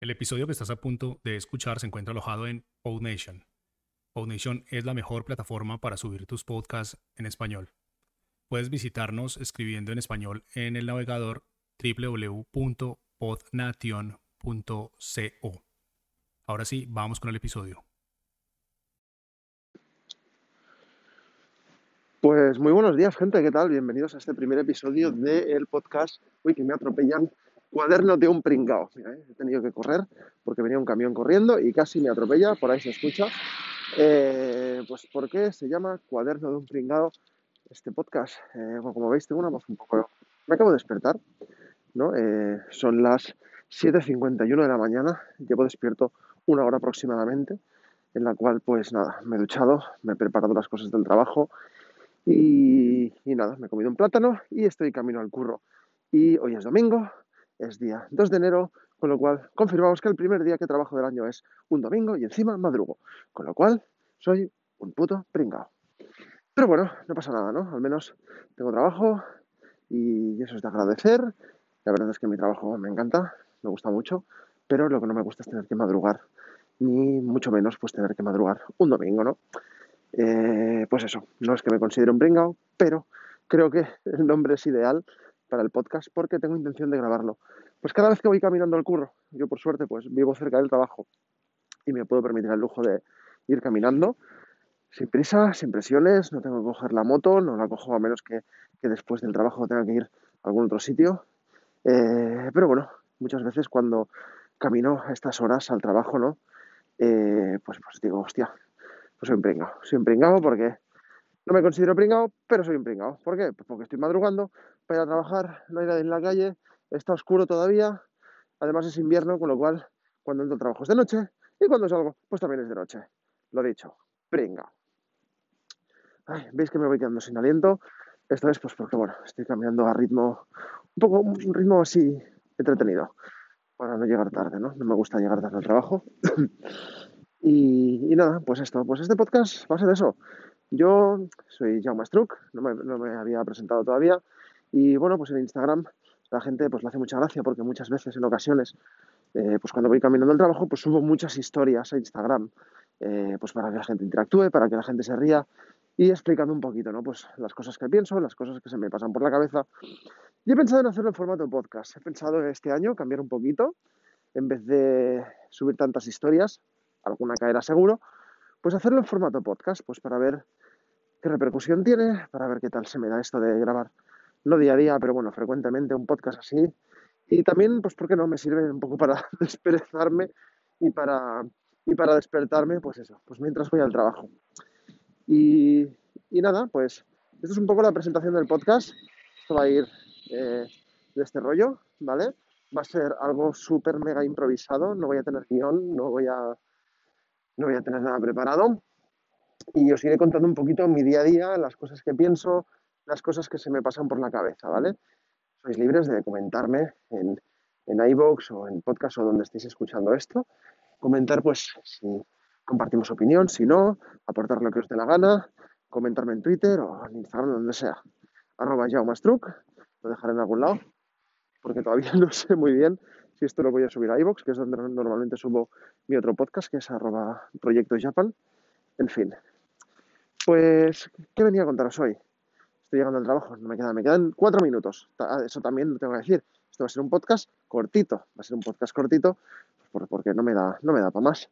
El episodio que estás a punto de escuchar se encuentra alojado en PodNation. PodNation es la mejor plataforma para subir tus podcasts en español. Puedes visitarnos escribiendo en español en el navegador www.podnation.co. Ahora sí, vamos con el episodio. Pues muy buenos días, gente, ¿qué tal? Bienvenidos a este primer episodio del podcast. Uy, que me atropellan cuaderno de un pringao. ¿eh? he tenido que correr porque venía un camión corriendo y casi me atropella, por ahí se escucha. Eh, pues ¿por qué se llama cuaderno de un pringao este podcast? Eh, como veis, tengo una voz un poco... Me acabo de despertar, ¿no? son las 7.51 de la mañana, llevo despierto una hora aproximadamente, en la cual pues nada, me he duchado, me he preparado las cosas del trabajo y, y nada, me he comido un plátano y estoy camino al curro. Y hoy es domingo, es día 2 de enero, con lo cual confirmamos que el primer día que trabajo del año es un domingo y encima madrugo, con lo cual soy un puto pringao. Pero bueno, no pasa nada, ¿no? Al menos tengo trabajo y eso es de agradecer. La verdad es que mi trabajo me encanta, me gusta mucho, pero lo que no me gusta es tener que madrugar, ni mucho menos pues tener que madrugar un domingo, ¿no? Eh, pues eso, no es que me considere un pringao, pero creo que el nombre es ideal para el podcast porque tengo intención de grabarlo. Pues cada vez que voy caminando al curro, yo por suerte pues vivo cerca del trabajo y me puedo permitir el lujo de ir caminando sin prisa, sin presiones, no tengo que coger la moto, no la cojo a menos que, después del trabajo tenga que ir a algún otro sitio. Eh, pero bueno, muchas veces cuando camino a estas horas al trabajo, ¿no? Eh, pues, pues digo, hostia, pues soy un pringado. Soy un pringado porque no me considero pringado, pero soy un pringado. ¿Por qué? Pues porque estoy madrugando para a trabajar, no hay nadie en la calle, está oscuro todavía, además es invierno, con lo cual cuando entro al trabajo es de noche y cuando salgo, pues también es de noche. Lo dicho, pringao. Veis que me voy quedando sin aliento. Esto es pues porque, bueno, estoy cambiando a ritmo, un poco, un ritmo así entretenido, para no llegar tarde, ¿no? No me gusta llegar tarde al trabajo. y, y, nada, pues esto, pues este podcast va a ser eso. Yo soy Jaume Struck, no me, había presentado todavía. Y bueno, pues en Instagram la gente pues le hace mucha gracia porque muchas veces, en ocasiones, eh, pues cuando voy caminando al trabajo, pues subo muchas historias a Instagram, eh, pues para que la gente interactúe, para que la gente se ría y explicando un poquito, ¿no? Pues las cosas que pienso, las cosas que se me pasan por la cabeza. Y he pensado en hacerlo en formato podcast. He pensado este año cambiar un poquito, en vez de subir tantas historias, alguna caerá seguro, pues hacerlo en formato podcast, pues para ver qué repercusión tiene, para ver qué tal se me da esto de grabar, no día a día, pero bueno, frecuentemente un podcast así. Y también, pues, ¿por qué no? Me sirve un poco para desperezarme y para, y para despertarme, pues eso, pues mientras voy al trabajo. Y, y nada, pues esto es un poco la presentación del podcast. Esto va a ir eh, de este rollo, ¿vale? Va a ser algo súper mega improvisado, no voy a tener guion, no voy a, no voy a tener nada preparado y os iré contando un poquito mi día a día, las cosas que pienso, las cosas que se me pasan por la cabeza, ¿vale? Sois libres de comentarme en, en iVoox o en podcast o donde estéis escuchando esto. Comentar, pues, si compartimos opinión, si no, aportar lo que os dé la gana, comentarme en Twitter o en Instagram, donde sea. Arroba Jaumastruc, lo dejaré en algún lado, porque todavía no sé muy bien si esto lo voy a subir a iVoox, que es donde normalmente subo mi otro podcast, que es arroba Proyecto Japan. En fin, pues, ¿qué venía a contaros hoy? Estoy llegando al trabajo, no me quedan, me quedan cuatro minutos. Ah, eso también lo tengo que decir. Esto va a ser un podcast cortito, va a ser un podcast cortito, pues, porque no me da, no me da para más.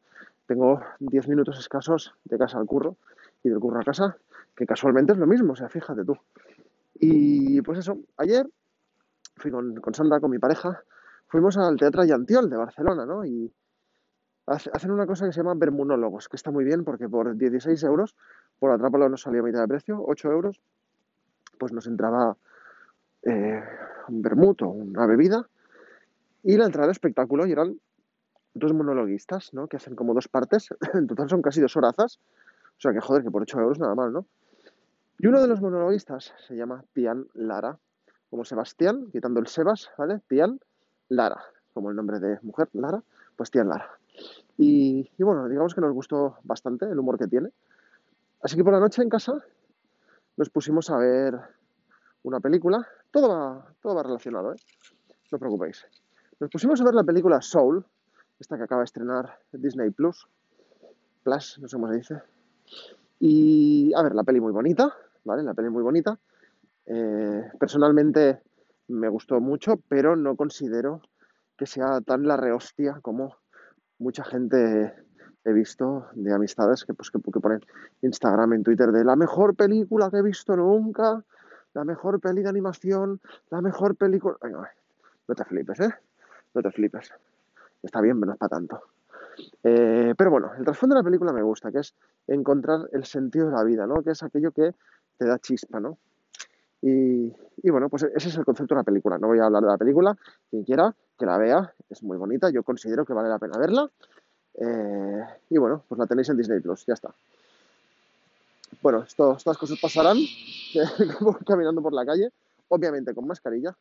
Tengo diez minutos escasos de casa al curro y del curro a casa, que casualmente es lo mismo, o sea, fíjate tú. Y pues eso, ayer fui con, con Sandra, con mi pareja, fuimos al Teatro Llantiol de Barcelona, ¿no? Y hacen una cosa que se llama vermunólogos, que está muy bien porque por 16 euros, por Atrápalo nos salía a mitad de precio, 8 euros, pues nos entraba eh, un vermut o una bebida y la entrada al espectáculo y eran dos monologuistas, ¿no? Que hacen como dos partes, en total son casi dos horazas, o sea que joder, que por 8 euros nada mal, ¿no? Y uno de los monologuistas se llama Pian Lara, como Sebastián, quitando el Sebas, ¿vale? Pian Lara, como el nombre de mujer, Lara, pues Tian Lara. Y, bueno, digamos que nos gustó bastante el humor que tiene. Así que por la noche en casa nos pusimos a ver una película. Todo va, todo va relacionado, ¿eh? No os preocupéis. Nos pusimos a ver la película Soul, esta que acaba de estrenar Disney Plus, Plus, no sé cómo se dice. Y, a ver, la peli muy bonita, ¿vale? La peli muy bonita. Eh, personalmente me gustó mucho, pero no considero que sea tan la rehostia como mucha gente he visto de amistades que, pues, que, ponen Instagram, en Twitter, de la mejor película que he visto nunca, la mejor peli de animación, la mejor película... no te flipes, ¿eh? No te flipes. Está bien, pero no es para tanto. Eh, pero bueno, el trasfondo de la película me gusta, que es encontrar el sentido de la vida, ¿no? Que es aquello que te da chispa, ¿no? Y, bueno, pues ese es el concepto de la película. No voy a hablar de la película. Quien quiera que la vea, es muy bonita. Yo considero que vale la pena verla. Eh, y bueno, pues la tenéis en Disney Plus, ya está. Bueno, estas cosas pasarán caminando por la calle, obviamente con mascarilla,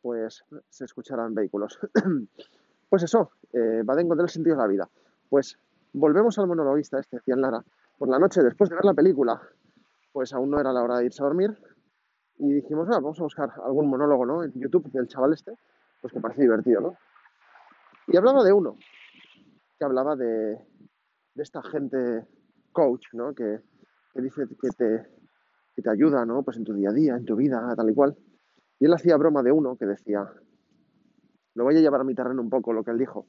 pues se escucharán vehículos. pues eso, eh, va a encontrar el sentido de la vida. Pues volvemos al monologuista este, decía Lara. Por la noche, después de ver la película, pues aún no era la hora de irse a dormir, y dijimos, ah, vamos a buscar algún monólogo ¿no? en YouTube del chaval este, pues que parece divertido, ¿no? Y hablaba de uno, que hablaba de, esta gente coach, ¿no? Que, dice que te, que te ayuda, ¿no? Pues en tu día a día, en tu vida, tal y cual. Y él hacía broma de uno que decía, lo voy a llevar a mi terreno un poco lo que él dijo,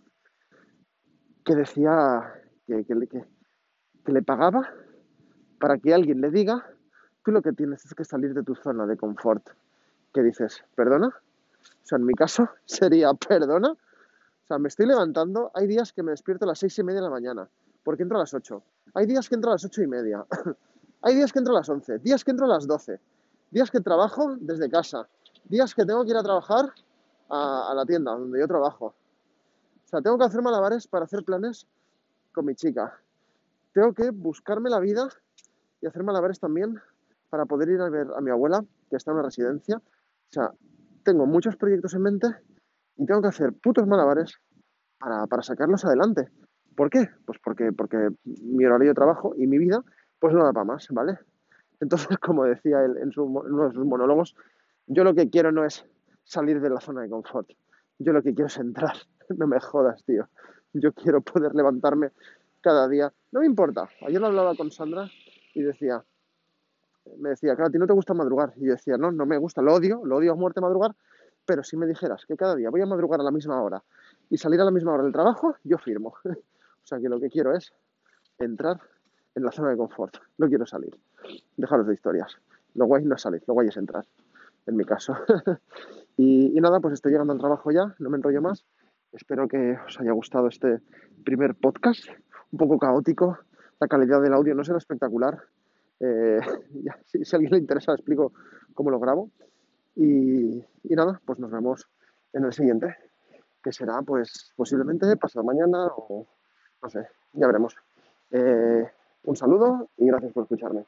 que decía que, que, que le pagaba para que alguien le diga tú lo que tienes es que salir de tu zona de confort. ¿Qué dices? ¿Perdona? O sea, en mi caso sería, ¿perdona? O sea, me estoy levantando, hay días que me despierto a las seis y media de la mañana, porque entro a las ocho. Hay días que entro a las ocho y media. hay días que entro a las once, días que entro a las doce, días que trabajo desde casa, días que tengo que ir a trabajar a, a la tienda donde yo trabajo. O sea, tengo que hacer malabares para hacer planes con mi chica. Tengo que buscarme la vida y hacer malabares también para poder ir a ver a mi abuela, que está en una residencia. O sea, tengo muchos proyectos en mente y tengo que hacer putos malabares para, sacarlos adelante. ¿Por qué? Pues porque, porque mi horario de trabajo y mi vida pues no da para más, ¿vale? Entonces, como decía él en, en uno de sus monólogos, yo lo que quiero no es salir de la zona de confort. Yo lo que quiero es entrar. No me jodas, tío. Yo quiero poder levantarme cada día. No me importa. Ayer lo hablaba con Sandra y decía, me decía, claro, a ti no te gusta madrugar. Y yo decía, no, no me gusta, lo odio, lo odio a muerte madrugar, pero si me dijeras que cada día voy a madrugar a la misma hora y salir a la misma hora del trabajo, yo firmo. o sea que lo que quiero es entrar en la zona de confort. No quiero salir. Dejaros de historias. Lo guay no es salir, lo guay es entrar, en mi caso. y, nada, pues estoy llegando al trabajo ya, no me enrollo más. Espero que os haya gustado este primer podcast, un poco caótico. La calidad del audio no será espectacular, eh, si, a alguien le interesa, explico cómo lo grabo. Y, nada, pues nos vemos en el siguiente, que será pues posiblemente pasado mañana o no sé, ya veremos. Eh, un saludo y gracias por escucharme.